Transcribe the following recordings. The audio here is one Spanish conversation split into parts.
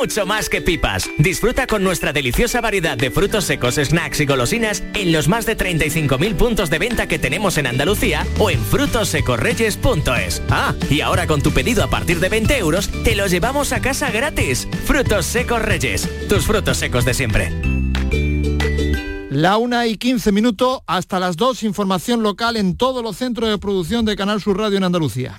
mucho más que pipas. Disfruta con nuestra deliciosa variedad de frutos secos, snacks y golosinas en los más de 35.000 puntos de venta que tenemos en Andalucía o en frutosecorreyes.es. Ah, y ahora con tu pedido a partir de 20 euros, te lo llevamos a casa gratis. Frutos secos Reyes, tus frutos secos de siempre. La una y 15 minutos hasta las 2, información local en todos los centros de producción de Canal Sur Radio en Andalucía.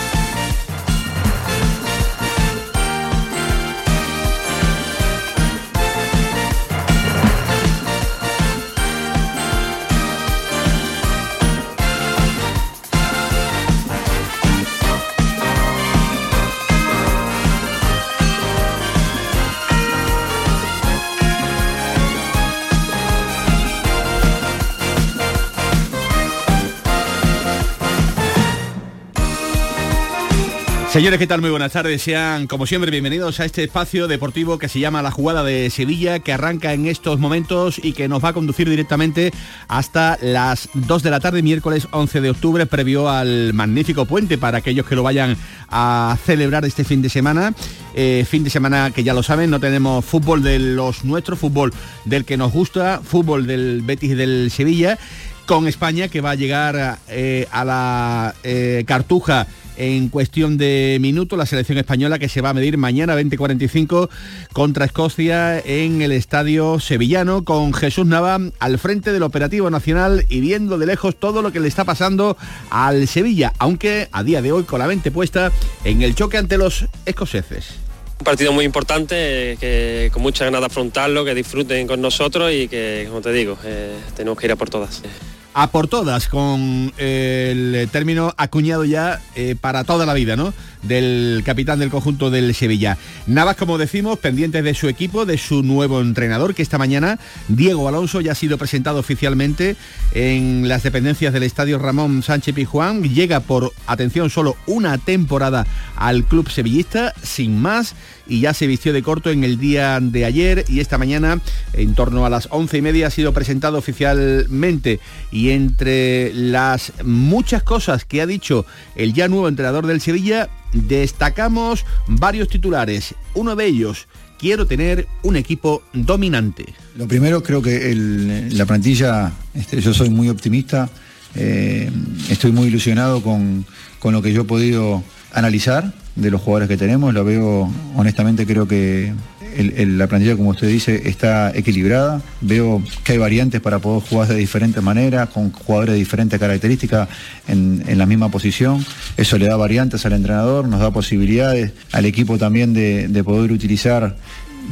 Señores, ¿qué tal? Muy buenas tardes. Sean, como siempre, bienvenidos a este espacio deportivo que se llama La Jugada de Sevilla, que arranca en estos momentos y que nos va a conducir directamente hasta las 2 de la tarde, miércoles 11 de octubre, previo al magnífico puente para aquellos que lo vayan a celebrar este fin de semana. Eh, fin de semana que ya lo saben, no tenemos fútbol de los nuestros, fútbol del que nos gusta, fútbol del Betis y del Sevilla, con España que va a llegar eh, a la eh, Cartuja en cuestión de minutos. La selección española que se va a medir mañana 20:45 contra Escocia en el estadio sevillano con Jesús Nava al frente del operativo nacional y viendo de lejos todo lo que le está pasando al Sevilla, aunque a día de hoy con la mente puesta en el choque ante los escoceses. Un partido muy importante, que con mucha ganas de afrontarlo, que disfruten con nosotros y que, como te digo, eh, tenemos que ir a por todas a por todas, con el término acuñado ya eh, para toda la vida, ¿no? Del capitán del conjunto del Sevilla. Navas, como decimos, pendientes de su equipo, de su nuevo entrenador, que esta mañana, Diego Alonso, ya ha sido presentado oficialmente en las dependencias del Estadio Ramón Sánchez Pijuán. Llega por, atención, solo una temporada al club sevillista, sin más y ya se vistió de corto en el día de ayer y esta mañana en torno a las once y media ha sido presentado oficialmente y entre las muchas cosas que ha dicho el ya nuevo entrenador del Sevilla destacamos varios titulares. Uno de ellos, quiero tener un equipo dominante. Lo primero creo que la plantilla, este, yo soy muy optimista, eh, estoy muy ilusionado con, con lo que yo he podido analizar de los jugadores que tenemos. Lo veo, honestamente, creo que la plantilla, como usted dice, está equilibrada. Veo que hay variantes para poder jugar de diferentes maneras, con jugadores de diferentes características en, la misma posición. Eso le da variantes al entrenador, nos da posibilidades al equipo también de, poder utilizar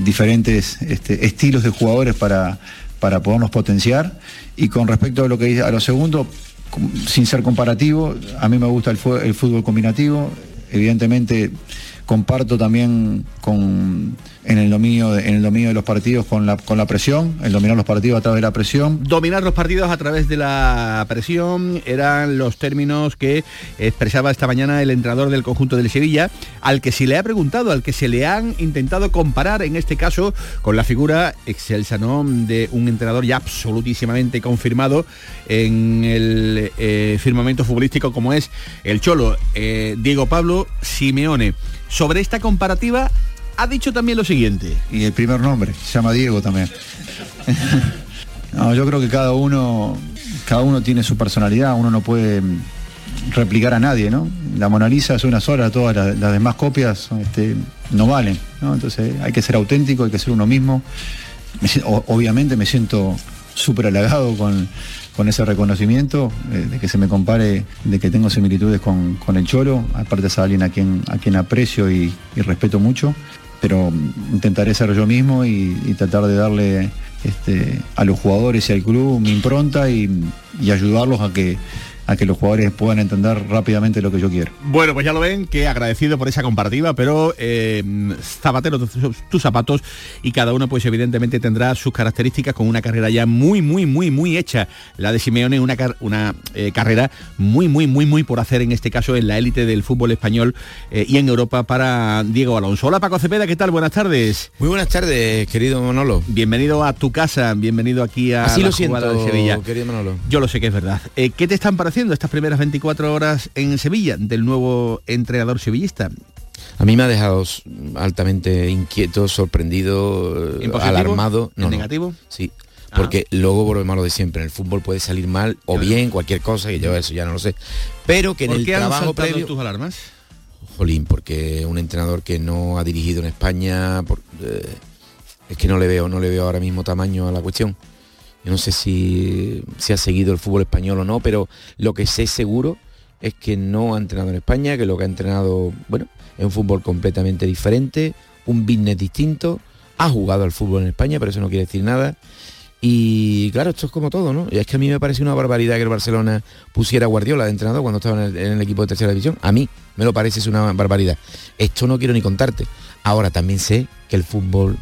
diferentes este, estilos de jugadores para, para podernos potenciar. Y con respecto a lo que dice, a lo segundo, sin ser comparativo, a mí me gusta el fútbol combinativo, evidentemente comparto también con en el dominio de, en el dominio de los partidos con la con la presión, el dominar los partidos a través de la presión. Dominar los partidos a través de la presión eran los términos que expresaba esta mañana el entrenador del conjunto del Sevilla, al que se le ha preguntado, al que se le han intentado comparar en este caso con la figura excelsa de un entrenador ya absolutísimamente confirmado en el eh, firmamento futbolístico como es el Cholo, eh, Diego Pablo Simeone. Sobre esta comparativa ha dicho también lo siguiente. Y el primer nombre, se llama Diego también. no, yo creo que cada uno, cada uno tiene su personalidad, uno no puede replicar a nadie, ¿no? La Mona Lisa es una sola, todas las, demás copias este, no valen. Entonces hay que ser auténtico, hay que ser uno mismo. obviamente me siento súper halagado con, con ese reconocimiento, eh, de que se me compare, de que tengo similitudes con, el Cholo, aparte es alguien a quien, a quien aprecio y, respeto mucho, pero intentaré ser yo mismo y, tratar de darle este, a los jugadores y al club mi impronta y, ayudarlos a que, a que los jugadores puedan entender rápidamente lo que yo quiero. Bueno, pues ya lo ven, que agradecido por esa comparativa, pero eh, zapatero tus, zapatos y cada uno pues evidentemente tendrá sus características con una carrera ya muy, muy, muy, muy hecha. La de Simeone, una, una eh, carrera muy, muy, muy, muy por hacer en este caso en la élite del fútbol español eh, y en Europa para Diego Alonso. Hola Paco Cepeda, ¿qué tal? Buenas tardes. Muy buenas tardes, querido Manolo. Bienvenido a tu casa, bienvenido aquí a Así la lo siento, de Sevilla. querido Manolo. Yo lo sé que es verdad. Eh, ¿Qué te están pareciendo estas primeras 24 horas en Sevilla del nuevo entrenador sevillista? A mí me ha dejado altamente inquieto, sorprendido, ¿En positivo? alarmado. ¿En negativo? Sí. Ah. Porque luego volvemos a lo de siempre. En el fútbol puede salir mal o Claro. bien, cualquier cosa, que yo eso ya no lo sé. Pero que en ¿Por el qué han trabajo previo. tus alarmas? Jolín, porque un entrenador que no ha dirigido en España, por- eh, es que no le veo, no le veo ahora mismo tamaño a la cuestión. Yo no sé si, si ha seguido el fútbol español o no, pero lo que sé seguro es que no ha entrenado en España, que lo que ha entrenado, bueno, es un fútbol completamente diferente, un business distinto, ha jugado al fútbol en España, pero eso no quiere decir nada. Y claro, esto es como todo, ¿no? Y es que a mí me parece una barbaridad que el Barcelona pusiera a Guardiola de entrenador cuando estaba en el, en el equipo de tercera división. A mí me lo parece es una barbaridad. Esto no quiero ni contarte. Ahora también sé que el fútbol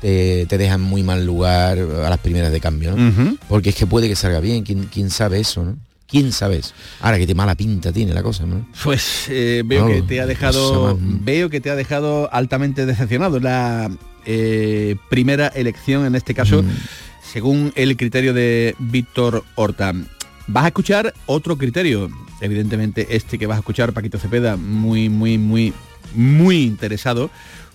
te, te deja en muy mal lugar a las primeras de cambio, ¿no? Porque es que puede que salga bien, ¿quién, quién sabe eso, ¿no? ¿Quién sabe eso? Ahora que te mala pinta tiene la cosa, ¿no? Pues eh, veo que te ha dejado veo que te ha dejado altamente decepcionado la eh, primera elección en este caso Mm. según el criterio de Víctor Horta vas a escuchar otro criterio evidentemente este que vas a escuchar Paquito Cepeda muy muy muy muy interesado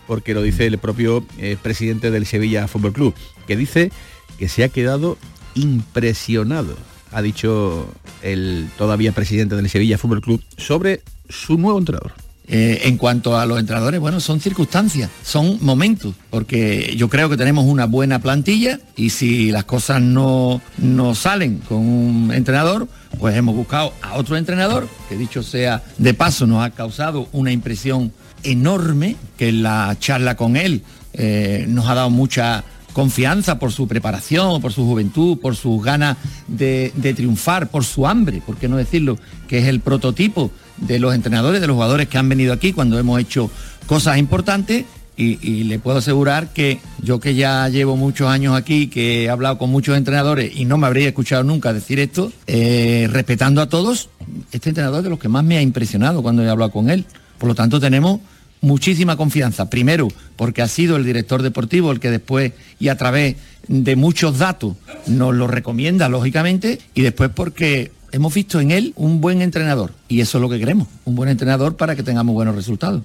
porque lo dice el propio eh, presidente del Sevilla Fútbol Club que dice que se ha quedado impresionado ha dicho el todavía presidente del Sevilla Fútbol Club sobre su nuevo entrenador. Eh, en cuanto a los entrenadores, bueno, son circunstancias, son momentos, porque yo creo que tenemos una buena plantilla y si las cosas no, no salen con un entrenador, pues hemos buscado a otro entrenador, que dicho sea de paso nos ha causado una impresión enorme, que la charla con él eh, nos ha dado mucha confianza por su preparación, por su juventud, por sus ganas de, triunfar, por su hambre, por qué no decirlo, que es el prototipo de los entrenadores, de los jugadores que han venido aquí cuando hemos hecho cosas importantes y, y le puedo asegurar que yo que ya llevo muchos años aquí, que he hablado con muchos entrenadores y no me habría escuchado nunca decir esto, eh, respetando a todos, este entrenador es de los que más me ha impresionado cuando he hablado con él. Por lo tanto tenemos muchísima confianza. Primero, porque ha sido el director deportivo el que después y a través de muchos datos nos lo recomienda, lógicamente, y después porque hemos visto en él un buen entrenador. Y eso es lo que queremos, un buen entrenador para que tengamos buenos resultados.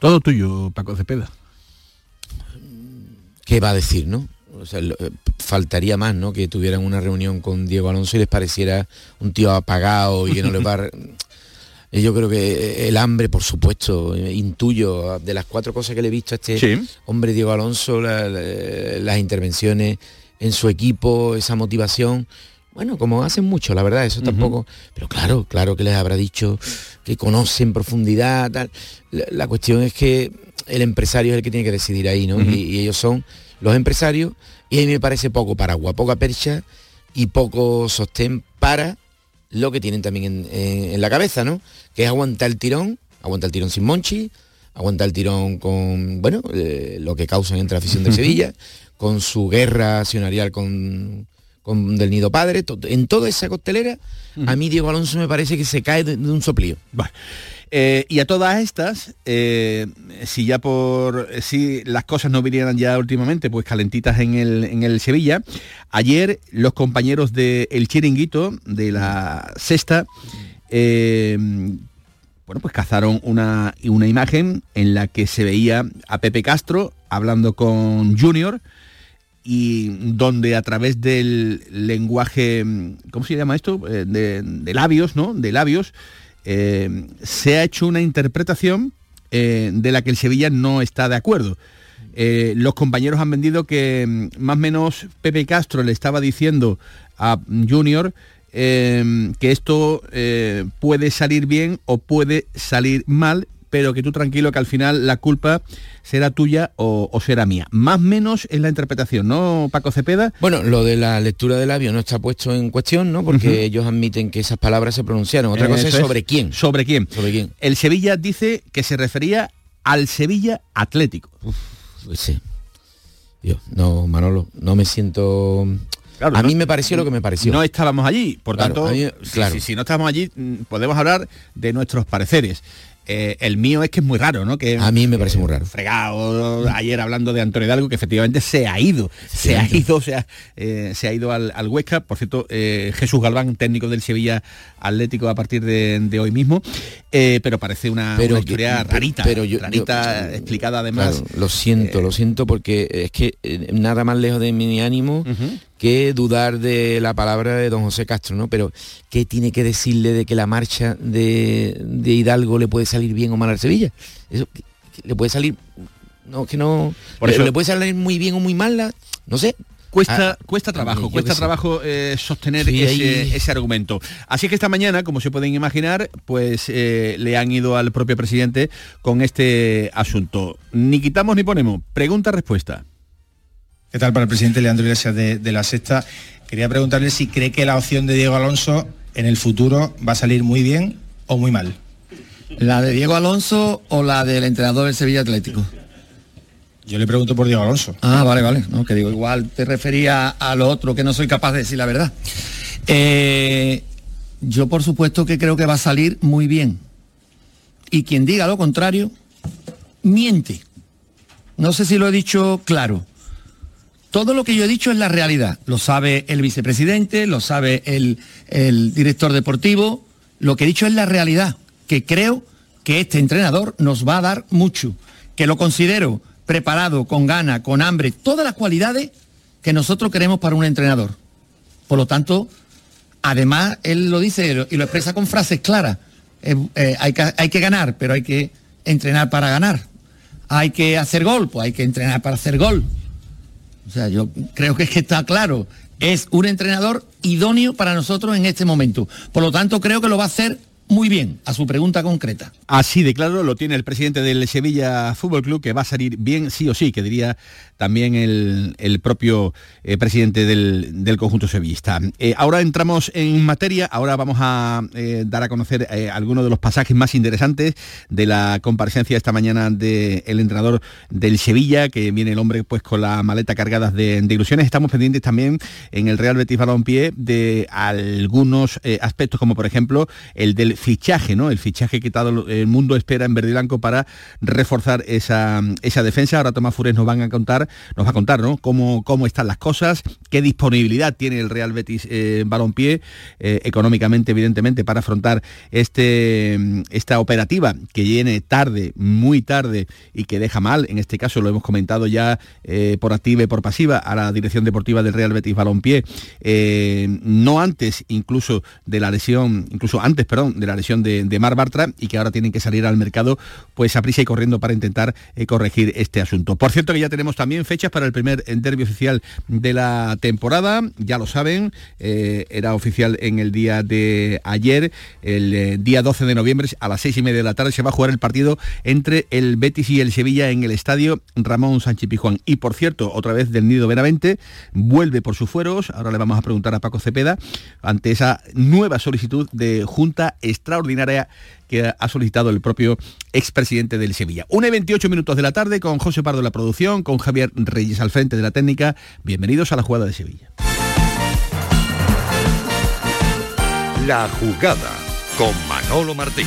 Todo tuyo, Paco Cepeda. ¿Qué va a decir, no? O sea, lo- eh, faltaría más, ¿no? Que tuvieran una reunión con Diego Alonso y les pareciera un tío apagado y que no les va... Eh, Yo creo que el hambre, por supuesto, eh, intuyo, de las cuatro cosas que le he visto a este Sí. hombre Diego Alonso, la- la- las intervenciones en su equipo, esa motivación, bueno, como hacen mucho, la verdad, eso tampoco, pero claro, claro que les habrá dicho que conoce en profundidad, tal. La, la cuestión es que el empresario es el que tiene que decidir ahí, ¿no? y, y ellos son los empresarios, y a mí me parece poco paraguas, poca percha y poco sostén para lo que tienen también en, en- en la cabeza, ¿no? Que es aguantar el tirón, aguantar el tirón sin Monchi, aguantar el tirón con, bueno, eh, lo que causan entre la afición de Sevilla, con su guerra accionarial con, con Del Nido Padre, to- en toda esa costelera, a mí Diego Alonso me parece que se cae de, de un soplío. Vale. Eh, y a todas estas, eh, si ya por si las cosas no vinieran ya últimamente, pues calentitas en el, en el Sevilla, ayer los compañeros de El Chiringuito, de la sexta, eh, bueno, pues cazaron una, una imagen en la que se veía a Pepe Castro hablando con Junior y donde a través del lenguaje, ¿cómo se llama esto? Eh, De, labios, ¿no? De labios, eh, se ha hecho una interpretación eh, de la que el Sevilla no está de acuerdo. Los compañeros han vendido que mm, más o menos Pepe Castro le estaba diciendo a Junior que esto puede salir bien o puede salir mal, pero que tú tranquilo que al final la culpa será tuya o, será mía. Más menos en la interpretación, ¿no, Paco Cepeda? Bueno, lo de la lectura del labio no está puesto en cuestión, ¿no? Porque ellos admiten que esas palabras se pronunciaron. Otra cosa es sobre quién. ¿Sobre quién? Sobre quién. El Sevilla dice que se refería al Sevilla Atlético. pues sí. Dios, no, Manolo, no me siento a mí me pareció lo que me pareció. No estábamos allí, por tanto, si, no estábamos allí, mm, podemos hablar de nuestros pareceres. Eh, el mío es que es muy raro, ¿no? Que, a mí me parece muy raro. Fregado ayer hablando de Antonio Hidalgo, que efectivamente se ha ido, se ha ido, o sea, eh, se ha ido al, Huesca. Por cierto, eh, Jesús Galván, técnico del Sevilla Atlético a partir de, hoy mismo, pero parece una, historia rarita, pero yo, rarita explicada además. lo siento, lo siento porque es que nada más lejos de mi ánimo que dudar de la palabra de don José Castro, ¿no? Pero ¿qué tiene que decirle de que la marcha de, Hidalgo le puede salir bien o mal a Sevilla? Eso le puede salir no que no Por eso, le puede salir muy bien o muy mal, no sé, Cuesta, ah, cuesta trabajo, cuesta trabajo eh, sostener ese, argumento. Así que esta mañana, como se pueden imaginar, pues eh, le han ido al propio presidente con este asunto. Ni quitamos ni ponemos. Pregunta-respuesta. ¿Qué tal para el presidente Leandro Iglesias de, la Sexta? Quería preguntarle si cree que la opción de Diego Alonso en el futuro va a salir muy bien o muy mal. ¿La de Diego Alonso o la del entrenador del Sevilla Atlético? Yo le pregunto por Diego Alonso. Ah, vale, vale. No, que digo, igual te refería a lo otro que no soy capaz de decir la verdad. Eh, yo por supuesto que creo que va a salir muy bien. Y quien diga lo contrario, miente. No sé si lo he dicho claro. Todo lo que yo he dicho es la realidad. Lo sabe el vicepresidente, lo sabe el, director deportivo. Lo que he dicho es la realidad, que creo que este entrenador nos va a dar mucho, que lo considero preparado, con gana, con hambre, todas las cualidades que nosotros queremos para un entrenador. Por lo tanto, además, él lo dice y lo expresa con frases claras. Eh, eh, hay, que, hay que ganar, pero hay que entrenar para ganar. Hay que hacer gol, pues hay que entrenar para hacer gol. O sea, yo creo que, es que está claro. Es un entrenador idóneo para nosotros en este momento. Por lo tanto, creo que lo va a hacer muy bien a su pregunta concreta. Así de claro lo tiene el presidente del Sevilla Fútbol Club, que va a salir bien sí o sí, que diría también el, propio eh, presidente del, conjunto sevillista. Eh, ahora entramos en materia, ahora vamos a eh, dar a conocer algunos de los pasajes más interesantes de la comparecencia esta mañana del entrenador del Sevilla, que viene el hombre pues con la maleta cargada de, ilusiones. Estamos pendientes también en el Real Betis Balompié de algunos aspectos, como por ejemplo el del fichaje, ¿no? El fichaje que todo el mundo espera en verde y blanco para reforzar esa, esa defensa. Ahora Tomás Fures nos van a contar, nos va a contar, ¿no? Cómo, cómo están las cosas, qué disponibilidad tiene el Real Betis eh, Balompié, eh, económicamente, evidentemente, para afrontar este, esta operativa que viene tarde, muy tarde y que deja mal, en este caso lo hemos comentado ya eh, por activa y por pasiva, a la dirección deportiva del Real Betis Balompié, no antes incluso de la lesión, incluso antes, perdón, de la lesión de, Mar Bartra y que ahora tienen que salir al mercado pues a prisa y corriendo para intentar eh, corregir este asunto. Por cierto que ya tenemos también fechas para el primer derbi oficial de la temporada, ya lo saben, eh, era oficial en el día de ayer, el eh, día 12 de noviembre a las seis y media de la tarde se va a jugar el partido entre el Betis y el Sevilla en el estadio Ramón Sánchez Pijuán. Y por cierto, otra vez del Nido Benavente, vuelve por sus fueros, ahora le vamos a preguntar a Paco Cepeda, ante esa nueva solicitud de Junta extraordinaria que ha solicitado el propio expresidente del Sevilla. Una y 28 minutos de la tarde con José Pardo en la producción, con Javier Reyes al frente de la técnica. Bienvenidos a la jugada de Sevilla. La jugada con Manolo Martín.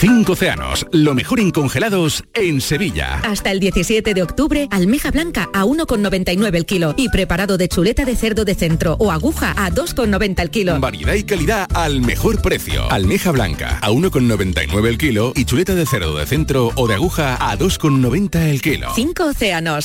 Cinco océanos, lo mejor en congelados en Sevilla. Hasta el 17 de octubre, almeja blanca a 1,99 el kilo y preparado de chuleta de cerdo de centro o aguja a 2,90 el kilo. Variedad y calidad al mejor precio. Almeja blanca a 1,99 el kilo y chuleta de cerdo de centro o de aguja a 2,90 el kilo. Cinco océanos.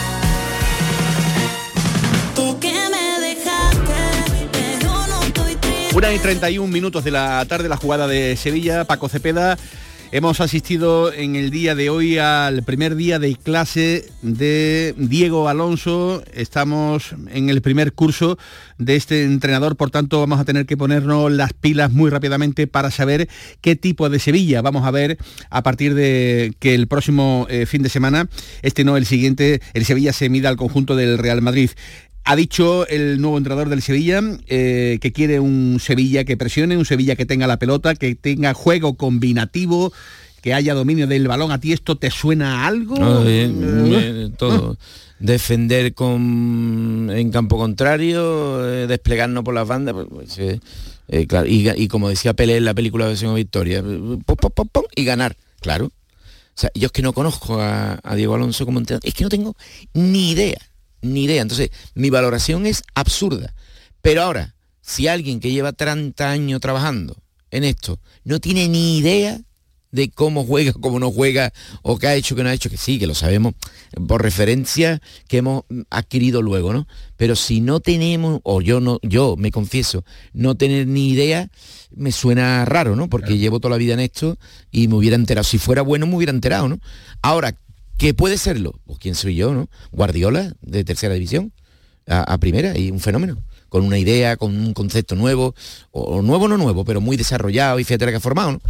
Una y 31 minutos de la tarde, la jugada de Sevilla, Paco Cepeda. Hemos asistido en el día de hoy al primer día de clase de Diego Alonso. Estamos en el primer curso de este entrenador, por tanto vamos a tener que ponernos las pilas muy rápidamente para saber qué tipo de Sevilla vamos a ver a partir de que el próximo eh, fin de semana, este no el siguiente, el Sevilla se mida al conjunto del Real Madrid. Ha dicho el nuevo entrenador del Sevilla eh, que quiere un Sevilla que presione, un Sevilla que tenga la pelota, que tenga juego combinativo, que haya dominio del balón. ¿A ti esto te suena a algo? No, bien, bien, todo. Defender con, en campo contrario, eh, desplegarnos por las bandas, pues, pues, eh, eh, claro, y, como decía Pelé en la película Victoria, pum, pum, pum, y ganar, claro. O sea, yo es que no conozco a, a Diego Alonso como entrenador, es que no tengo ni idea, ni idea. Entonces, mi valoración es absurda. Pero ahora, si alguien que lleva 30 años trabajando en esto no tiene ni idea de cómo juega, cómo no juega, o qué ha hecho, qué no ha hecho, que sí, que lo sabemos por referencia que hemos adquirido luego, ¿no? Pero si no tenemos, o yo no, yo me confieso, no tener ni idea, me suena raro, ¿no? Porque llevo toda la vida en esto y me hubiera enterado. Si fuera bueno, me hubiera enterado, ¿no? Ahora, ¿qué puede serlo? Pues quién soy yo, ¿no? Guardiola, de tercera división, a, a primera, y un fenómeno con una idea, con un concepto nuevo, o, o nuevo no nuevo, pero muy desarrollado y fíjate la que ha formado, ¿no?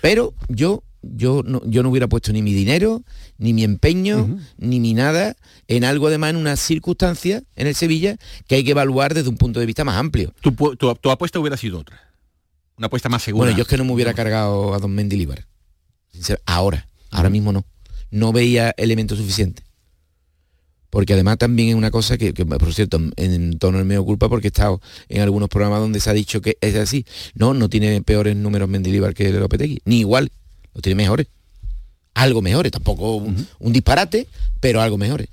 Pero yo, yo, no, yo no hubiera puesto ni mi dinero, ni mi empeño, ni mi nada en algo además en una circunstancia en el Sevilla que hay que evaluar desde un punto de vista más amplio. Tu, tu- tu apuesta hubiera sido otra. Una apuesta más segura. Bueno, yo es que no me hubiera cargado a Don Mendilibar. Ahora, ahora mismo no. No veía elementos suficientes. Porque además también es una cosa que, que, por cierto, en tono medio culpa porque he estado en algunos programas donde se ha dicho que es así. No, no tiene peores números Mendilibar que Lopetegui. Ni igual, lo tiene mejores. Algo mejores, tampoco un, un disparate, pero algo mejores.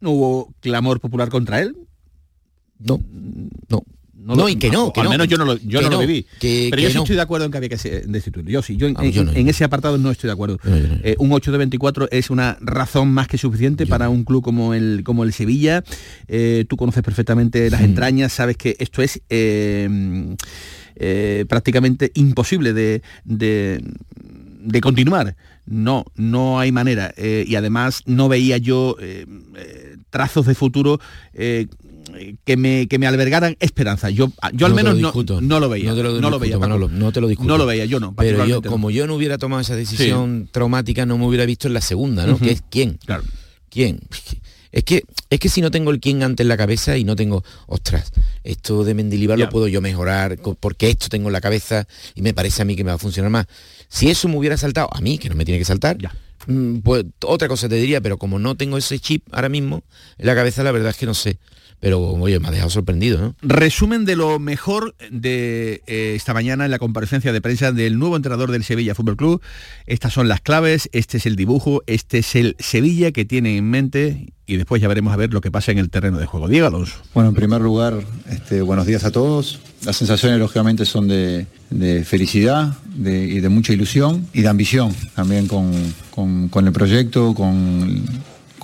¿No hubo clamor popular contra él? No, no. No, No, lo- y que no, que al no. menos yo no lo, yo no lo viví. que- Pero que yo sí estoy de acuerdo en que había que destituirlo. Yo sí, yo en, Ah, yo en- ese apartado no estoy de acuerdo. Eh, un 8 de 24 es una razón más que suficiente para un club como el, como el Sevilla. Eh, tú conoces perfectamente las entrañas, sabes que esto es eh, eh, prácticamente imposible de, de- de continuar. No, no hay manera. Eh, y además no veía yo eh, eh, trazos de futuro que me, que me albergaran esperanza. Yo, yo al No menos lo no, discuto. no lo veía. No te lo, no veía. Manolo, no te lo discuto. No lo veía, yo no. Pero yo, no. como yo no hubiera tomado esa decisión traumática, no me hubiera visto en la segunda, ¿no? Ujú. Que es quién. Claro. ¿Quién? Es que, es que si no tengo el quién antes en la cabeza y no tengo, ostras, esto de Mendilibar lo puedo yo mejorar, porque esto tengo en la cabeza y me parece a mí que me va a funcionar más. Si eso me hubiera saltado, a mí, que no me tiene que saltar, Mm, Pues otra cosa te diría, pero como no tengo ese chip ahora mismo en la cabeza, la verdad es que no sé. Pero oye, me ha dejado sorprendido, ¿no? Resumen de lo mejor de eh, esta mañana en la comparecencia de prensa del nuevo entrenador del Sevilla Fútbol Club. Estas son las claves, este es el dibujo, este es el Sevilla que tiene en mente y después ya veremos a ver lo que pasa en el terreno de juego. Diego Alonso. Bueno, en primer lugar, este, buenos días a todos. Las sensaciones, lógicamente, son de, de felicidad de- y de mucha ilusión y de ambición también con, con- con el proyecto, con,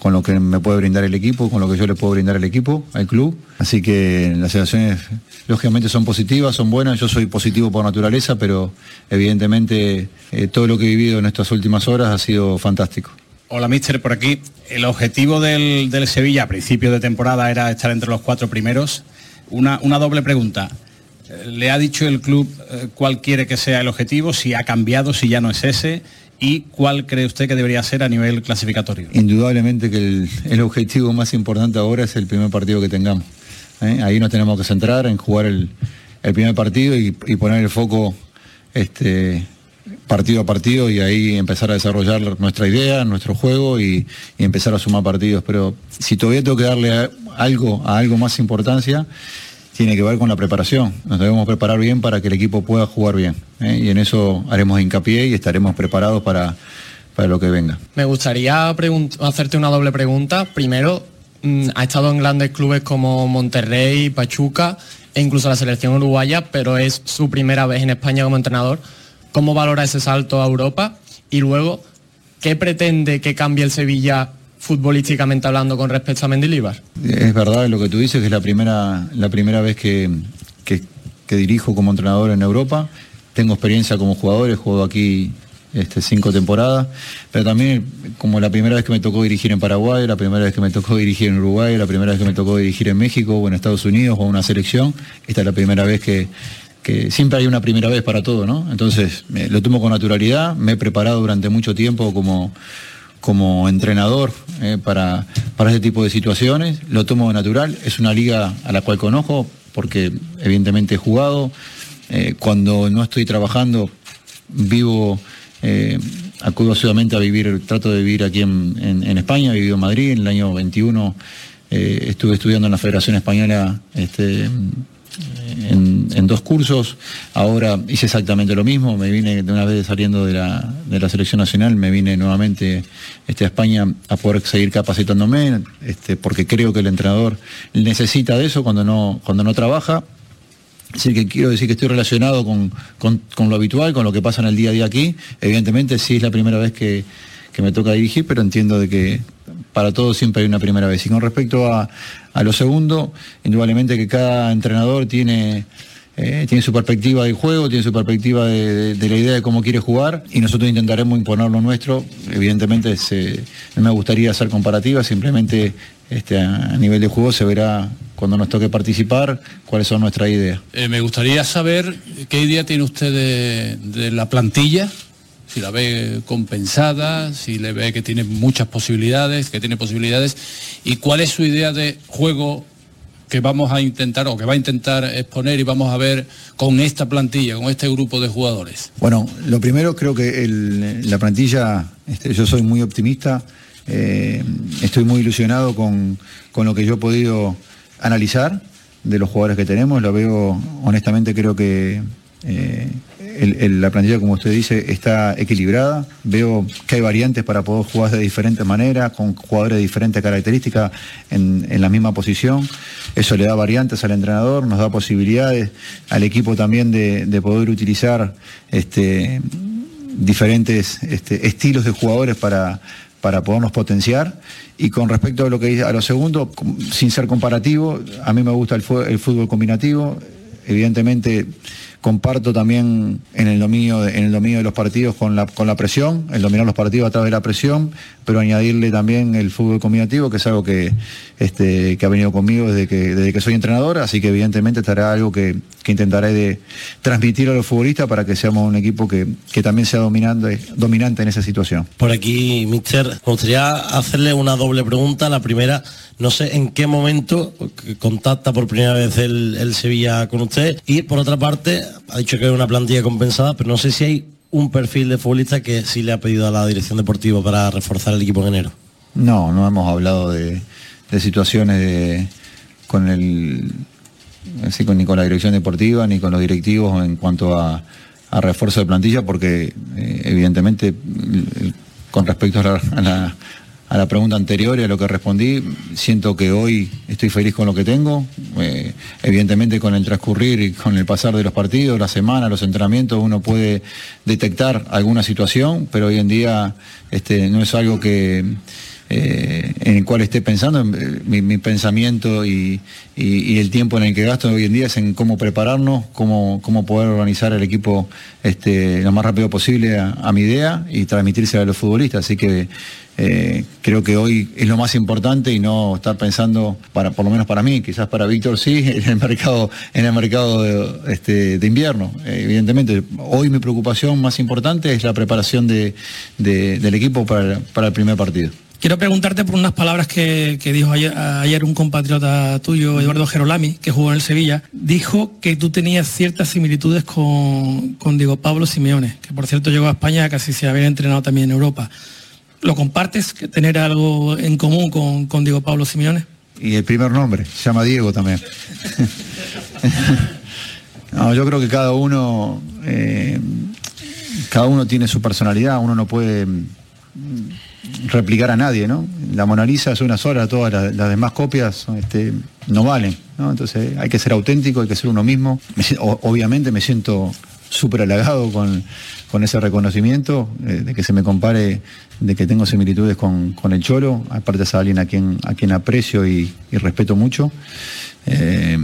con lo que me puede brindar el equipo, con lo que yo le puedo brindar al equipo, al club. Así que las sensaciones, lógicamente, son positivas, son buenas. Yo soy positivo por naturaleza, pero evidentemente eh, todo lo que he vivido en estas últimas horas ha sido fantástico. Hola, mister, por aquí. El objetivo del, del Sevilla a principio de temporada era estar entre los cuatro primeros. Una, una doble pregunta. Eh, ¿Le ha dicho el club eh, cuál quiere que sea el objetivo? Si ha cambiado, si ya no es ese. ¿Y cuál cree usted que debería ser a nivel clasificatorio? Indudablemente que el, objetivo más importante ahora es el primer partido que tengamos. ¿eh? Ahí nos tenemos que centrar en jugar el, primer partido y, poner el foco este, partido a partido y ahí empezar a desarrollar nuestra idea, nuestro juego y, empezar a sumar partidos. Pero si todavía tengo que darle algo, a algo más importancia, tiene que ver con la preparación. Nos debemos preparar bien para que el equipo pueda jugar bien. ¿eh? Y en eso haremos hincapié y estaremos preparados para, para lo que venga. Me gustaría hacerte una doble pregunta. Primero, mm, ha estado en grandes clubes como Monterrey, Pachuca e incluso la selección uruguaya, pero es su primera vez en España como entrenador. ¿Cómo valora ese salto a Europa? Y luego, ¿qué pretende que cambie el Sevilla futbolísticamente hablando con respecto a Mendilibar? Es verdad lo que tú dices, que es la primera, la primera vez que, que- dirijo como entrenador en Europa. Tengo experiencia como jugador, he jugado aquí este, cinco temporadas, pero también como la primera vez que me tocó dirigir en Paraguay, la primera vez que me tocó dirigir en Uruguay, la primera vez que me tocó dirigir en México o en Estados Unidos o una selección, esta es la primera vez que, que siempre hay una primera vez para todo, ¿no? Entonces lo tomo con naturalidad, me he preparado durante mucho tiempo como, como entrenador eh, para, para ese tipo de situaciones, lo tomo de natural, es una liga a la cual conozco porque evidentemente he jugado, Eh, cuando no estoy trabajando vivo, eh, acudo asiduamente a vivir, trato de vivir aquí en, en- en España, he vivido en Madrid, en el año 21 eh, estuve estudiando en la Federación Española este, en, dos cursos, ahora hice exactamente lo mismo, me vine de una vez saliendo de la, de la selección nacional, me vine nuevamente este, a España a poder seguir capacitándome, este, porque creo que el entrenador necesita de eso cuando no, cuando no trabaja. Así que quiero decir que estoy relacionado con, con- con lo habitual, con lo que pasa en el día a día aquí. Evidentemente sí es la primera vez que, que me toca dirigir, pero entiendo de que para todos siempre hay una primera vez. Y con respecto a, a lo segundo, indudablemente que cada entrenador tiene, eh, tiene su perspectiva del juego, tiene su perspectiva de, la idea de cómo quiere jugar y nosotros intentaremos imponer lo nuestro. Evidentemente no me gustaría hacer comparativas, simplemente este, a, nivel de juego se verá cuando nos toque participar cuáles son nuestras ideas. Eh, me gustaría saber qué idea tiene usted de la plantilla, si la ve compensada, si le ve que tiene muchas posibilidades, que tiene posibilidades, y cuál es su idea de juego que vamos a intentar o que va a intentar exponer y vamos a ver con esta plantilla, con este grupo de jugadores. Bueno, lo primero creo que la plantilla, este, yo soy muy optimista, eh, estoy muy ilusionado con, con lo que yo he podido analizar de los jugadores que tenemos, lo veo, honestamente creo que eh, la plantilla, como usted dice, está equilibrada, veo que hay variantes para poder jugar de diferentes maneras, con jugadores de diferentes características en, la misma posición, eso le da variantes al entrenador, nos da posibilidades al equipo también de, de poder utilizar este, diferentes este, estilos de jugadores para, para podernos potenciar. Y con respecto a lo que dice- a lo segundo, sin ser comparativo, a mí me gusta el fútbol combinativo. Evidentemente comparto también en el dominio en el dominio de los partidos con la, con la presión, el dominar los partidos a través de la presión, pero añadirle también el fútbol combinativo, que es algo que, este, que ha venido conmigo desde que, desde que soy entrenador, así que evidentemente estará algo que, que intentaré de transmitir a los futbolistas para que seamos un equipo que, que también sea dominante, dominante en esa situación. Por aquí, Mister, me gustaría hacerle una doble pregunta. La primera, no sé en qué momento contacta por primera vez el, el Sevilla con usted. Y por otra parte, ha dicho que es una plantilla compensada, pero no sé si hay un perfil de futbolista que sí le ha pedido a la dirección deportiva para reforzar el equipo en enero. No, no hemos hablado de, de situaciones con el ni con la dirección deportiva ni con los directivos en cuanto a, a refuerzo de plantilla porque eh, evidentemente con respecto a la- a la pregunta anterior y a lo que respondí, siento que hoy estoy feliz con lo que tengo. Eh, evidentemente con el transcurrir y con el pasar de los partidos, la semana, los entrenamientos, uno puede detectar alguna situación, pero hoy en día este, no es algo que eh, en el cual esté pensando, eh, mi, mi pensamiento y, el tiempo en el que gasto hoy en día es en cómo prepararnos, cómo, cómo poder organizar el equipo este, lo más rápido posible a, mi idea y transmitírsela a los futbolistas. Así que eh, creo que hoy es lo más importante y no estar pensando, para, por lo menos para mí, quizás para Víctor sí, en el mercado, en el mercado de, este, de invierno. Eh, evidentemente, hoy mi preocupación más importante es la preparación de- de- del equipo para, para el primer partido. Quiero preguntarte por unas palabras que, que dijo ayer, ayer un compatriota tuyo, Eduardo Gerolami, que jugó en el Sevilla. Dijo que tú tenías ciertas similitudes con, con Diego Pablo Simeone, que por cierto llegó a España casi se había entrenado también en Europa. ¿Lo compartes? que ¿Tener algo en común con, con Diego Pablo Simeone? Y el primer nombre, se llama Diego también. No, yo creo que cada uno, eh, cada uno tiene su personalidad, uno no puede mm, replicar a nadie, ¿no? La Mona Lisa es una sola, todas las, demás copias este, no valen. Entonces hay que ser auténtico, hay que ser uno mismo. Obviamente me siento súper halagado con, con ese reconocimiento, eh, de que se me compare, de que tengo similitudes con, con el Cholo, aparte es alguien a quien, a quien aprecio y, respeto mucho. Eh,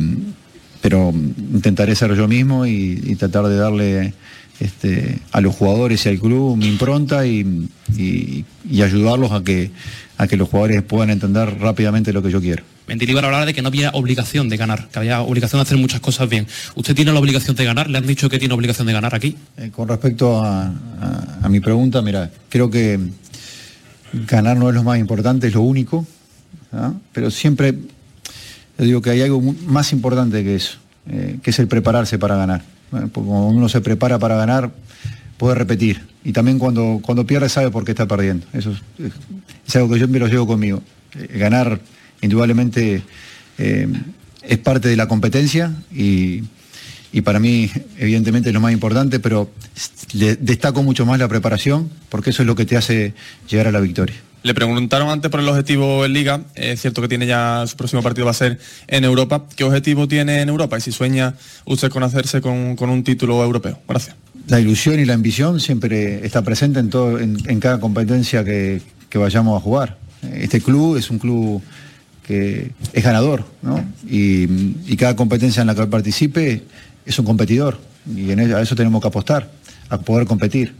pero intentaré ser yo mismo y, tratar de darle este, a los jugadores y al club mi impronta y ayudarlos a que, a que los jugadores puedan entender rápidamente lo que yo quiero. Mendilibar hablaba de que no había obligación de ganar, que había obligación de hacer muchas cosas bien. ¿Usted tiene la obligación de ganar? ¿Le han dicho que tiene obligación de ganar aquí? Eh, con respecto a, a- a mi pregunta, mira, creo que ganar no es lo más importante, es lo único, ¿ah? pero siempre yo digo que hay algo más importante que eso, eh, que es el prepararse para ganar. Bueno, porque cuando uno se prepara para ganar, puede repetir. Y también cuando, cuando pierde sabe por qué está perdiendo. Eso es, es- es algo que yo me lo llevo conmigo. Eh, ganar, indudablemente, eh, es parte de la competencia y, y para mí, evidentemente, es lo más importante, pero le- destaco mucho más la preparación, porque eso es lo que te hace llegar a la victoria. Le preguntaron antes por el objetivo en Liga, es cierto que tiene ya su próximo partido va a ser en Europa. ¿Qué objetivo tiene en Europa y si sueña usted con hacerse con, con un título europeo? Gracias. La ilusión y la ambición siempre está presente en, todo, en, cada competencia que, que vayamos a jugar. Este club es un club que es ganador, ¿no? Y, cada competencia en la que participe es un competidor. Y en a eso tenemos que apostar, a poder competir.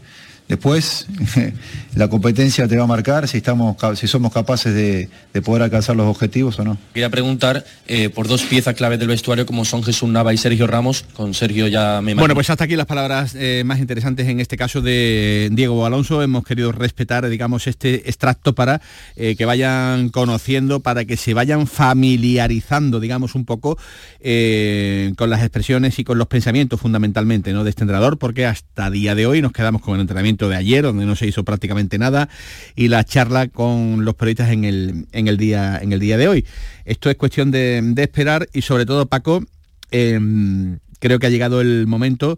Después, la competencia te va a marcar si, estamos, si somos capaces de, de poder alcanzar los objetivos o no. Quería preguntar eh, por dos piezas claves del vestuario como son Jesús Nava y Sergio Ramos. Con Sergio ya me imagino. Bueno, pues hasta aquí las palabras eh, más interesantes en este caso de Diego Alonso. Hemos querido respetar, digamos, este extracto para eh, que vayan conociendo, para que se vayan familiarizando, digamos, un poco eh, con las expresiones y con los pensamientos fundamentalmente ¿no? de este entrenador, porque hasta día de hoy nos quedamos con el entrenamiento de ayer, donde no se hizo prácticamente nada, y la charla con los periodistas en el, en el, día, en el día de hoy. Esto es cuestión de, esperar y sobre todo, Paco, em, creo que ha llegado el momento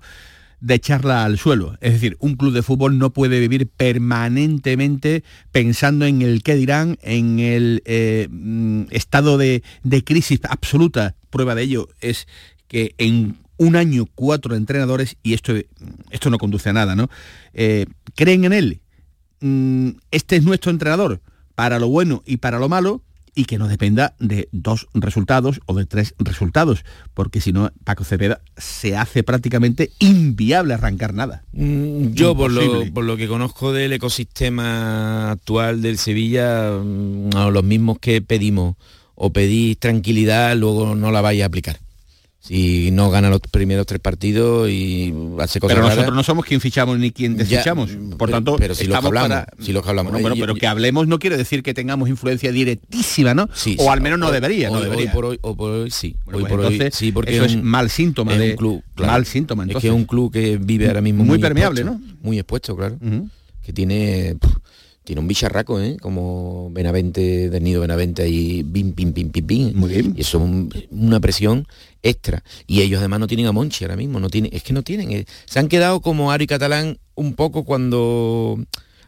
de echarla al suelo. Es decir, un club de fútbol no puede vivir permanentemente pensando en el qué dirán, en el eh, mm, estado de, de crisis absoluta. Prueba de ello es que en un año cuatro entrenadores, y esto, esto no conduce a nada, ¿no? Eh, creen en él. Mm, este es nuestro entrenador, para lo bueno y para lo malo, y que no dependa de dos resultados o de tres resultados, porque si no, Paco Cepeda se hace prácticamente inviable arrancar nada. Mm, Yo, por lo, por lo que conozco del ecosistema actual del Sevilla, mm, a los mismos que pedimos o pedís tranquilidad, luego no la vais a aplicar. Si no gana los primeros tres partidos y hace cosas Pero raras, nosotros no somos quien fichamos ni quien Ya, desfichamos. Por pero- tanto, pero si lo estamos hablamos, para- si lo hablamos. Bueno, bueno, Yo- pero que hablemos no quiere decir que tengamos influencia directísima, ¿no? Sí, o sí, al menos no hoy- debería, no hoy- debería. Hoy por hoy, hoy por hoy sí. Bueno, hoy pues por hoy entonces, sí, porque eso es un- mal síntoma es de- un club, claro. mal síntoma, Es que entonces. es un club que vive ahora mismo Muy muy, permeable, expuesto, Muy expuesto, claro. Que tiene tiene un bicharraco, ¿eh? Como Benavente, del Nido Benavente ahí, bim, pim, pim, pim, pim. Muy bien. Y eso es un- una presión extra. Y ellos además no tienen a Monchi ahora mismo, no tienen, es que no tienen. eh, Se han quedado como Ari Catalán un poco cuando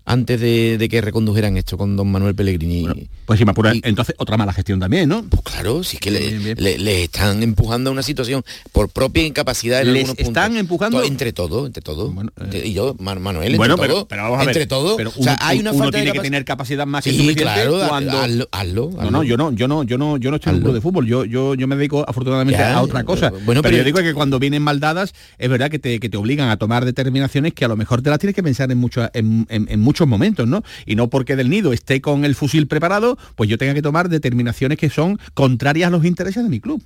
antes de, de que recondujeran esto con don Manuel Pellegrini. Pues si me apura, entonces otra mala gestión también, ¿no? Pues claro, sí que le, le- le están empujando a una situación por propia incapacidad en ¿Les algunos puntos. están empujando? Entre todo, entre todo. Entre- y yo, Man- Manuel, bueno, entre pero, todo. pero vamos a ver. entre todo. Pero o sea, hay una uno falta tiene de que tener capacidad más Sí, suficiente claro, cuando... hazlo, hazlo, No, hazlo. no, yo no, yo no, yo no, yo no, yo no estoy en un club de fútbol. Yo, yo, yo me dedico afortunadamente Ya, a otra cosa. pero- bueno, pero, yo digo que cuando vienen mal dadas, es verdad que te, que te obligan a tomar determinaciones que a lo mejor te las tienes que pensar en, muchos en, en- en momentos, ¿no? Y no porque del nido esté con el fusil preparado, pues yo tenga que tomar determinaciones que son contrarias a los intereses de mi club.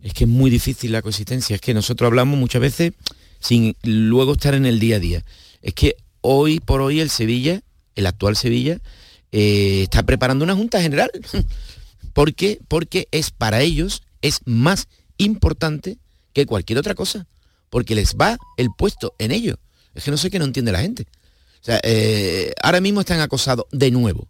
Es que es muy difícil la consistencia. Es que nosotros hablamos muchas veces sin luego estar en el día a día. Es que hoy por hoy el Sevilla, el actual Sevilla, eh, está preparando una junta general. ¿Por qué? Porque es para ellos, es más importante que cualquier otra cosa. Porque les va el puesto en ello. Es que no sé qué no entiende la gente. O sea, eh, ahora mismo están acosados de nuevo.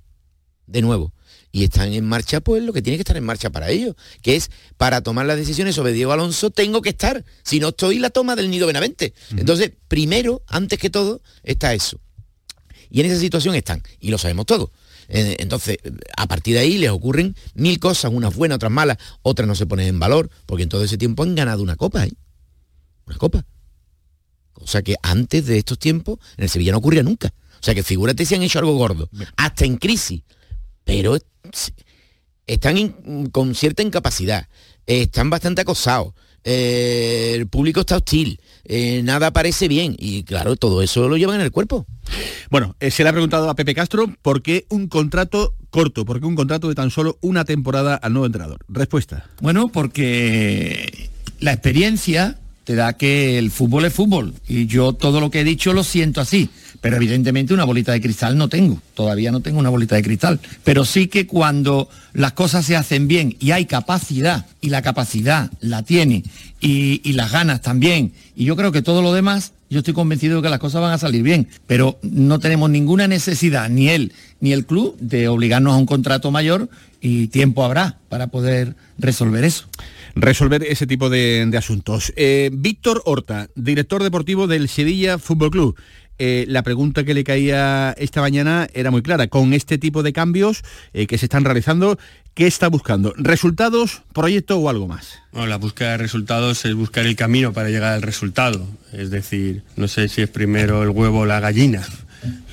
De nuevo. Y están en marcha, pues lo que tiene que estar en marcha para ellos, que es para tomar las decisiones sobre Diego Alonso, tengo que estar. Si no estoy, la toma del Nido Benavente. Entonces, primero, antes que todo, está eso. Y en esa situación están, y lo sabemos todos. Eh, Entonces, a partir de ahí les ocurren mil cosas, unas buenas, otras malas, otras no se ponen en valor, porque en todo ese tiempo han ganado una copa, ¿eh? Una copa. O sea que antes de estos tiempos, en el Sevilla no ocurría nunca. O sea que figúrate si han hecho algo gordo, hasta en crisis. Pero es- están in- con cierta incapacidad, están bastante acosados, eh, el público está hostil, eh, nada parece bien y claro, todo eso lo llevan en el cuerpo. Bueno, eh, se le ha preguntado a Pepe Castro por qué un contrato corto, por qué un contrato de tan solo una temporada al nuevo entrenador. Respuesta. Bueno, porque la experiencia te da que el fútbol es fútbol. Y yo todo lo que he dicho lo siento así, pero evidentemente una bolita de cristal no tengo, todavía no tengo una bolita de cristal, pero sí que cuando las cosas se hacen bien y hay capacidad y la capacidad la tiene y, las ganas también y yo creo que todo lo demás yo estoy convencido de que las cosas van a salir bien, pero no tenemos ninguna necesidad, ni él ni el club, de obligarnos a un contrato mayor y tiempo habrá para poder resolver eso. resolver ese tipo de, asuntos. Eh, Víctor Horta, director deportivo del Sevilla Fútbol Club. Eh, la pregunta que le caía esta mañana era muy clara. Con este tipo de cambios eh, que se están realizando, ¿qué está buscando? ¿Resultados, proyecto o algo más? Bueno, la búsqueda de resultados es buscar el camino para llegar al resultado. Es decir, no sé si es primero el huevo o la gallina.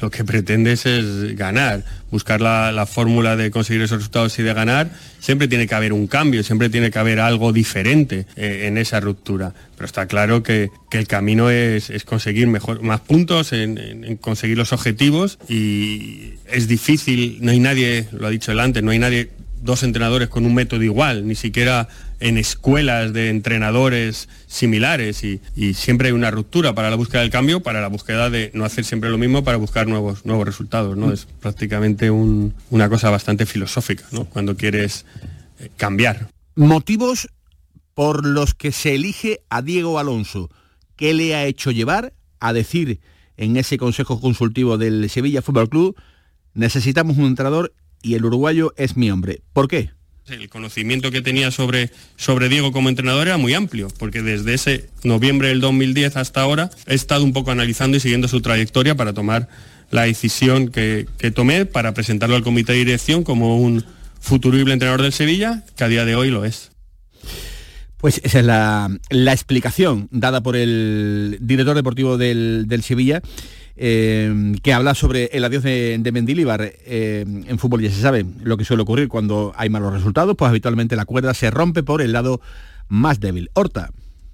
Lo que pretendes es ganar, buscar la, la fórmula de conseguir esos resultados y de ganar. Siempre tiene que haber un cambio, siempre tiene que haber algo diferente eh, en esa ruptura. Pero está claro que, que el camino es, es conseguir mejor, más puntos, en, conseguir los objetivos y es difícil, no hay nadie, lo ha dicho él antes, no hay nadie dos entrenadores con un método igual, ni siquiera en escuelas de entrenadores similares y, y siempre hay una ruptura para la búsqueda del cambio, para la búsqueda de no hacer siempre lo mismo para buscar nuevos, nuevos resultados. ¿no? Es prácticamente un- una cosa bastante filosófica ¿no? cuando quieres eh, cambiar. Motivos por los que se elige a Diego Alonso. ¿Qué le ha hecho llevar a decir en ese consejo consultivo del Sevilla Fútbol Club, necesitamos un entrenador y el uruguayo es mi hombre? ¿Por qué? El conocimiento que tenía sobre, sobre Diego como entrenador era muy amplio, porque desde ese noviembre del 2010 hasta ahora he estado un poco analizando y siguiendo su trayectoria para tomar la decisión que, que tomé para presentarlo al comité de dirección como un futurible entrenador del Sevilla, que a día de hoy lo es. Pues esa es la, la explicación dada por el director deportivo del, del Sevilla, eh, que habla sobre el adiós de, de Mendilibar. Eh, en fútbol ya se sabe lo que suele ocurrir cuando hay malos resultados, pues habitualmente la cuerda se rompe por el lado más débil. Horta.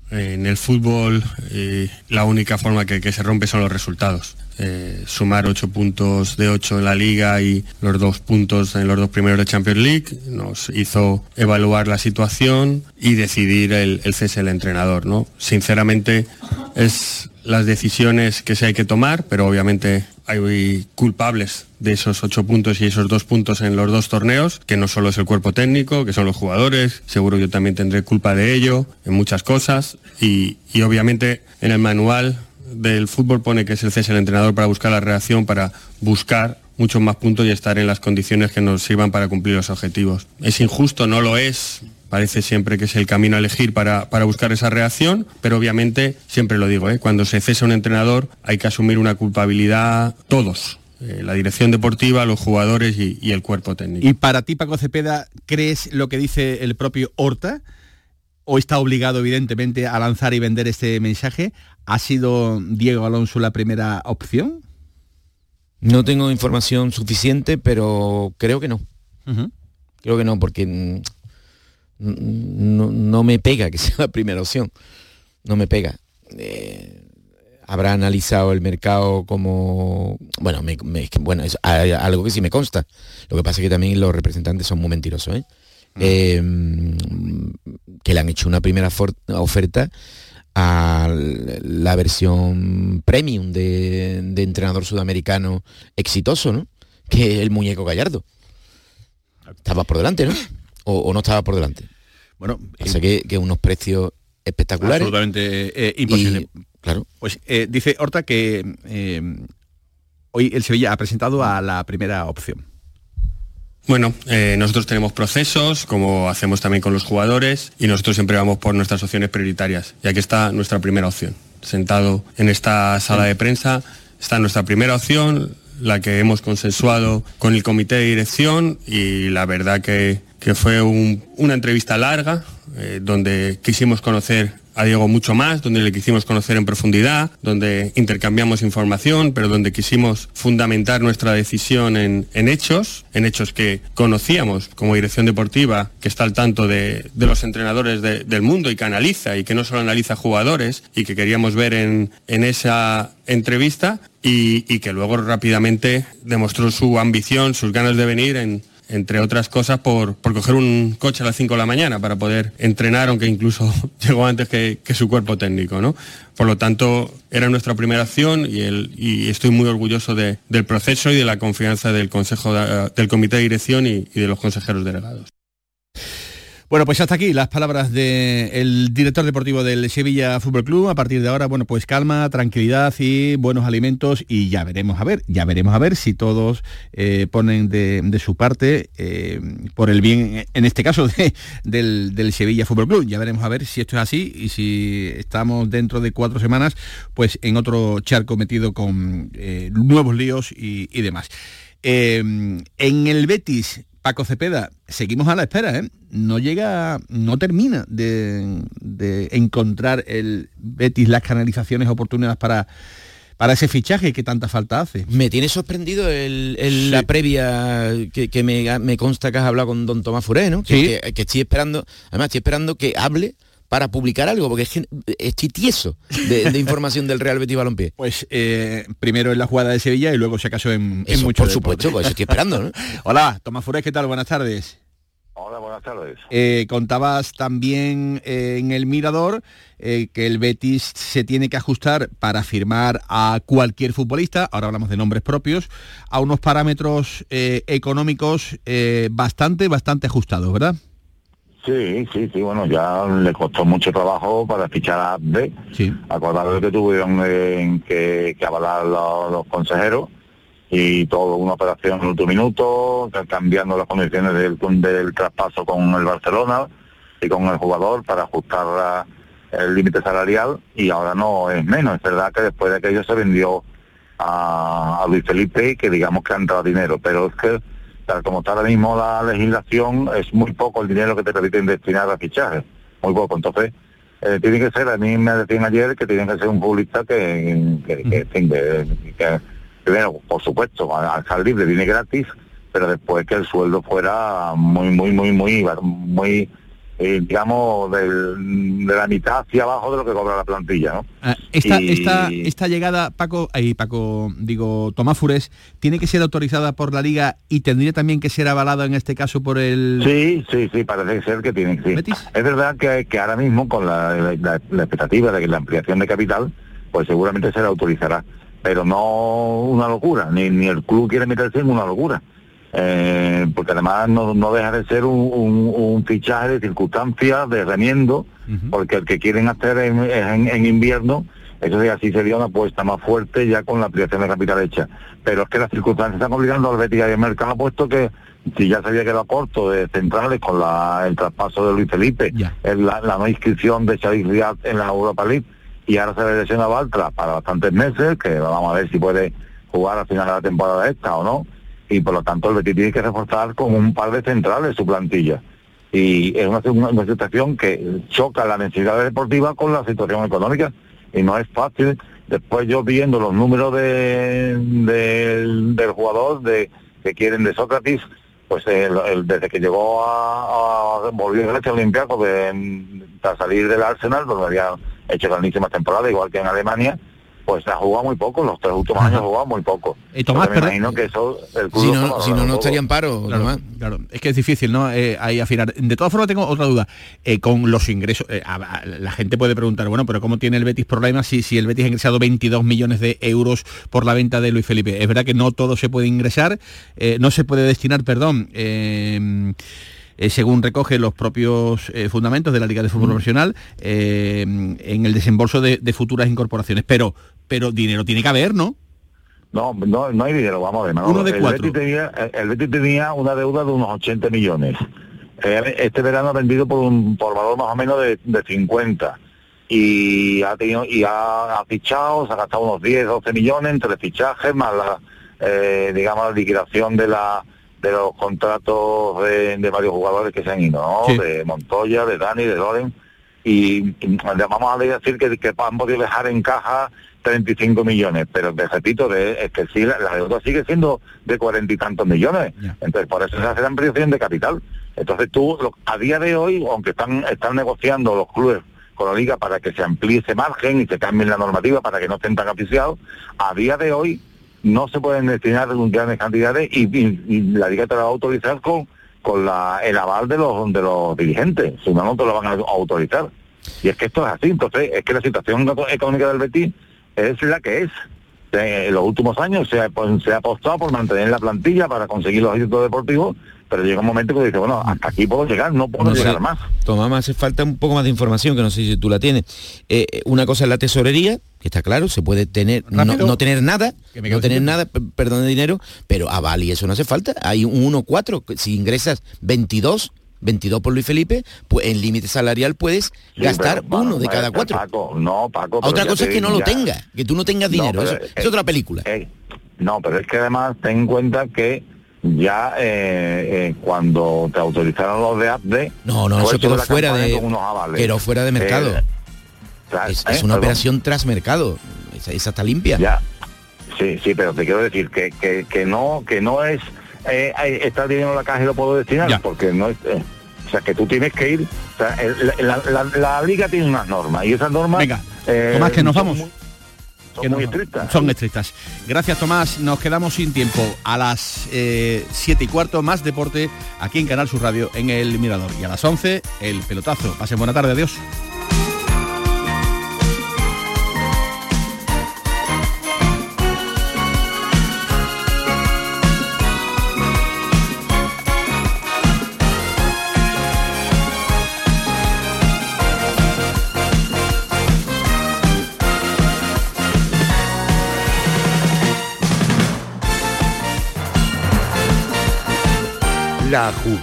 En el fútbol eh, la única forma que se rompe son los resultados. Eh, sumar ocho puntos de ocho en la liga y los dos puntos en los dos primeros de Champions League nos hizo evaluar la situación y decidir el, el cese del entrenador. ¿no? Sinceramente es las decisiones que se hay que tomar, pero obviamente hay culpables de esos ocho puntos y esos dos puntos en los dos torneos, que no solo es el cuerpo técnico, que son los jugadores, seguro yo también tendré culpa de ello, en muchas cosas, y, y obviamente en el manual del fútbol pone que es el cese del entrenador para buscar la reacción, para buscar muchos más puntos y estar en las condiciones que nos sirvan para cumplir los objetivos. Es injusto, no lo es, parece siempre que es el camino a elegir para, para buscar esa reacción, pero obviamente, siempre lo digo, ¿eh? cuando se cesa un entrenador hay que asumir una culpabilidad todos. eh, la dirección deportiva, los jugadores y, y el cuerpo técnico. Y para ti, Paco Cepeda, ¿crees lo que dice el propio Horta? ¿O está obligado, evidentemente, a lanzar y vender este mensaje? ¿Ha sido Diego Alonso la primera opción? No tengo información suficiente, pero creo que no. Creo que no, porque no, no me pega que sea la primera opción. No me pega. Eh, habrá analizado el mercado como bueno me- me- bueno es algo que sí me consta lo que pasa es que también los representantes son muy mentirosos ¿eh? Eh, que le han hecho una primera oferta a la versión premium de, de entrenador sudamericano exitoso no que el muñeco Gallardo estaba por delante no o, o no estaba por delante bueno pasa que, que unos precios espectaculares Absolutamente eh, imposible. claro. Pues eh, dice Horta que eh, hoy el Sevilla ha presentado a la primera opción. Bueno, eh, nosotros tenemos procesos, como hacemos también con los jugadores, y nosotros siempre vamos por nuestras opciones prioritarias. Y aquí está nuestra primera opción. Sentado en esta sala de prensa está nuestra primera opción, la que hemos consensuado con el comité de dirección, y la verdad que, que fue un- una entrevista larga, eh, donde quisimos conocer a Diego mucho más, donde le quisimos conocer en profundidad, donde intercambiamos información, pero donde quisimos fundamentar nuestra decisión en, en hechos, en hechos que conocíamos como dirección deportiva, que está al tanto de, de los entrenadores de- del mundo y que analiza y que no solo analiza jugadores y que queríamos ver en, en esa entrevista y que luego rápidamente demostró su ambición, sus ganas de venir en, entre otras cosas, por, por coger un coche a las 5 de la mañana para poder entrenar, aunque incluso llegó antes que, su cuerpo técnico, ¿no? Por lo tanto, era nuestra primera acción y, estoy muy orgulloso de- del proceso y de la confianza del Consejo de- del Comité de Dirección y de los consejeros delegados. Bueno, pues hasta aquí las palabras del director deportivo del Sevilla Fútbol Club. A partir de ahora, bueno, pues calma, tranquilidad y buenos alimentos y ya veremos a ver, ya veremos a ver si todos eh, ponen de, su parte eh, por el bien, en este caso, de- del, del Sevilla Fútbol Club. Ya veremos a ver si esto es así y si estamos dentro de cuatro semanas, pues en otro charco metido con eh, nuevos líos y, demás. En el Betis, Paco Cepeda, seguimos a la espera, ¿eh? No llega, no termina de, de encontrar el Betis las canalizaciones oportunas para, para ese fichaje que tanta falta hace. Me tiene sorprendido el- el- la previa que, que me, me consta que has hablado con don Tomás Furé, ¿no? Que, Sí. que- que estoy esperando, además estoy esperando que hable para publicar algo, porque es que estoy tieso de, de información del Real Betis Balompié. Pues eh, primero en la jugada de Sevilla y luego si acaso en, mucho por deporte. supuesto, pues eso estoy esperando, ¿no? Hola, Tomás Furés, ¿qué tal? Buenas tardes. Hola, buenas tardes. Eh, contabas también eh, en el Mirador eh, que el Betis se tiene que ajustar para firmar a cualquier futbolista, ahora hablamos de nombres propios, a unos parámetros eh, económicos eh, bastante, bastante ajustados, ¿verdad? Sí, sí, sí, bueno, ya le costó mucho trabajo para fichar a B. Sí. Acordado que tuvieron eh, que, que avalar los, los consejeros y todo una operación en último minuto, ca- cambiando las condiciones del, del traspaso con el Barcelona y con el jugador para ajustar la- el límite salarial y ahora no es menos. Es verdad que después de aquello se vendió a, a Luis Felipe que digamos que ha entrado dinero, pero es que tal como está ahora mismo la legislación es muy poco el dinero que te permiten destinar a fichajes, muy poco. Entonces, eh, tiene que ser, a mí me decían ayer que tiene que ser un futbolista que, que, que, que- primero, por supuesto, al al estar libre viene gratis, pero después que el sueldo fuera muy, muy, muy, muy, muy eh, digamos, del- de la mitad hacia abajo de lo que cobra la plantilla, ¿no? Ah, Esta, Y- esta, esta llegada, Paco, ahí Paco, digo, Tomás Fures, ¿tiene que ser autorizada por la Liga y tendría también que ser avalada en este caso por el... Sí, sí, sí, parece ser que tienen, sí. Es verdad que, que ahora mismo con la, la- la expectativa de que la ampliación de capital, pues seguramente se la autorizará, pero no una locura, ni, ni el club quiere meterse en una locura. Eh, porque además no, no deja de ser un, un- un fichaje de circunstancias, de remiendo, porque el que quieren hacer en, en- en invierno, eso sí, así sería una apuesta más fuerte ya con la ampliación de capital hecha. Pero es que las circunstancias están obligando al Betis y al mercado, puesto que si ya se había quedado corto de centrales con la- el traspaso de Luis Felipe, en la, la no inscripción de Xavi Riad en la Europa League, y ahora se le lesiona Baltra para bastantes meses, que vamos a ver si puede jugar al final de la temporada esta o no, y por lo tanto el Betis tiene que reforzar con un par de centrales su plantilla. Y es una, situación que choca la necesidad deportiva con la situación económica y no es fácil. Después yo viendo los números de, del- jugador de que quieren de Sócrates, pues el- desde que llegó a, a volvió a este Olympiacos tras salir del Arsenal, donde había hecho grandísimas temporadas, igual que en Alemania, pues ha jugado muy poco, los tres últimos años ha jugado muy poco. Eh, Tomás, me imagino que eso el club Si no, está si no, no estaría en paro, Claro, Tomás. claro, es que es difícil, ¿no? Eh, ahí afinar. De todas formas, tengo otra duda. Eh, con los ingresos, eh, a- a- la gente puede preguntar, bueno, pero ¿cómo tiene el Betis problemas si, si el Betis ha ingresado 22 millones de euros por la venta de Luis Felipe? Es verdad que no todo se puede ingresar, eh, no se puede destinar, perdón, eh, eh, según recoge los propios eh, fundamentos de la Liga de Fútbol Profesional, eh, en el desembolso de, de futuras incorporaciones. Pero, pero dinero tiene que haber, ¿no? No, no, no hay dinero, vamos a ver. Manolo. Uno de el, cuatro. Betis tenía, el Betis tenía una deuda de unos 80 millones. Este verano ha vendido por un por valor más o menos de, de 50 y ha tenido y ha, ha fichado, se ha gastado unos 10, 12 millones entre fichajes más la eh, digamos la liquidación de la de los contratos de, de varios jugadores que se han ido, ¿no? Sí. De Montoya, de Dani, de Loren y, y vamos a decir que, que han podido dejar en caja 35 millones, pero te repito de- es que sí, la, la deuda sigue siendo de cuarenta y tantos millones. Entonces, por eso se hace la ampliación de capital. Entonces tú, lo- a día de hoy, aunque están, están negociando los clubes con la liga para que se amplíe ese margen y se cambie la normativa para que no estén tan aficiados, a día de hoy no se pueden destinar grandes cantidades y, y- y la liga te la va a autorizar con, con la, el aval de los, de los dirigentes, si no, no te lo van a autorizar. Y es que esto es así, entonces es que la situación económica del Betis es la que es. Eh, En los últimos años se ha, pues, se ha apostado por mantener la plantilla para conseguir los éxitos deportivos, pero llega un momento que dice, bueno, hasta aquí puedo llegar, no puedo No sé. llegar más. Tomás, hace falta un poco más de información, que no sé si tú la tienes. Eh, una cosa es la tesorería, que está claro, se puede tener, no, no tener nada, Que me quedo no tener nada, perdón, de dinero, pero a Bali eso no hace falta. Hay un 1-4, que si ingresas 22, 22 por Luis Felipe, pues en límite salarial puedes Sí, gastar pero, uno bueno, de cada cuatro. Paco, no, Paco. pero Otra cosa es que no lo ya- tenga, que tú no tengas dinero, pero, eso eh, es otra película. no, pero es que además ten en cuenta que ya eh, eh, cuando te autorizaron los de APDE... No, no, fue eso quedó fuera de quedó fuera de mercado. Eh, tras- es, es una perdón. operación tras mercado. Esa, esa está limpia. Ya, sí, sí, pero te quiero decir que, que, que no que no es eh, eh, está dinero en la caja y lo puedo destinar, porque no es... eh, o sea, que tú tienes que ir... O sea, el- la, la- liga tiene unas normas y esas normas... Venga, eh, Tomás, que nos vamos. muy- son Que muy no- estrictas. Son estrictas. Gracias, Tomás. Nos quedamos sin tiempo. A las 7 y cuarto, más deporte aquí en Canal Sur Radio en El Mirador. Y a las 11, el pelotazo. Pasen buena tarde. Adiós.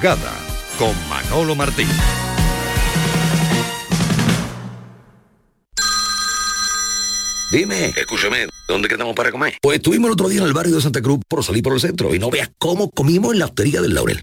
Con Manolo Martín. Dime, escúchame, ¿dónde quedamos para comer? Pues estuvimos el otro día en el barrio de Santa Cruz por salir por el centro y no veas cómo comimos en la hostería del Laurel.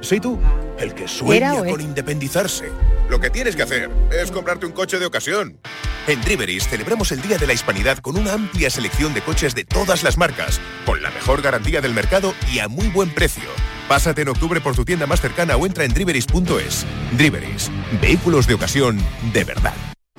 sí tú, el que sueña con independizarse. Lo que tienes que hacer es comprarte un coche de ocasión. En Driveris celebramos el Día de la Hispanidad con una amplia selección de coches de todas las marcas, con la mejor garantía del mercado y a muy buen precio. Pásate en octubre por tu tienda más cercana o entra en driveris.es. Driveris, vehículos de ocasión de verdad.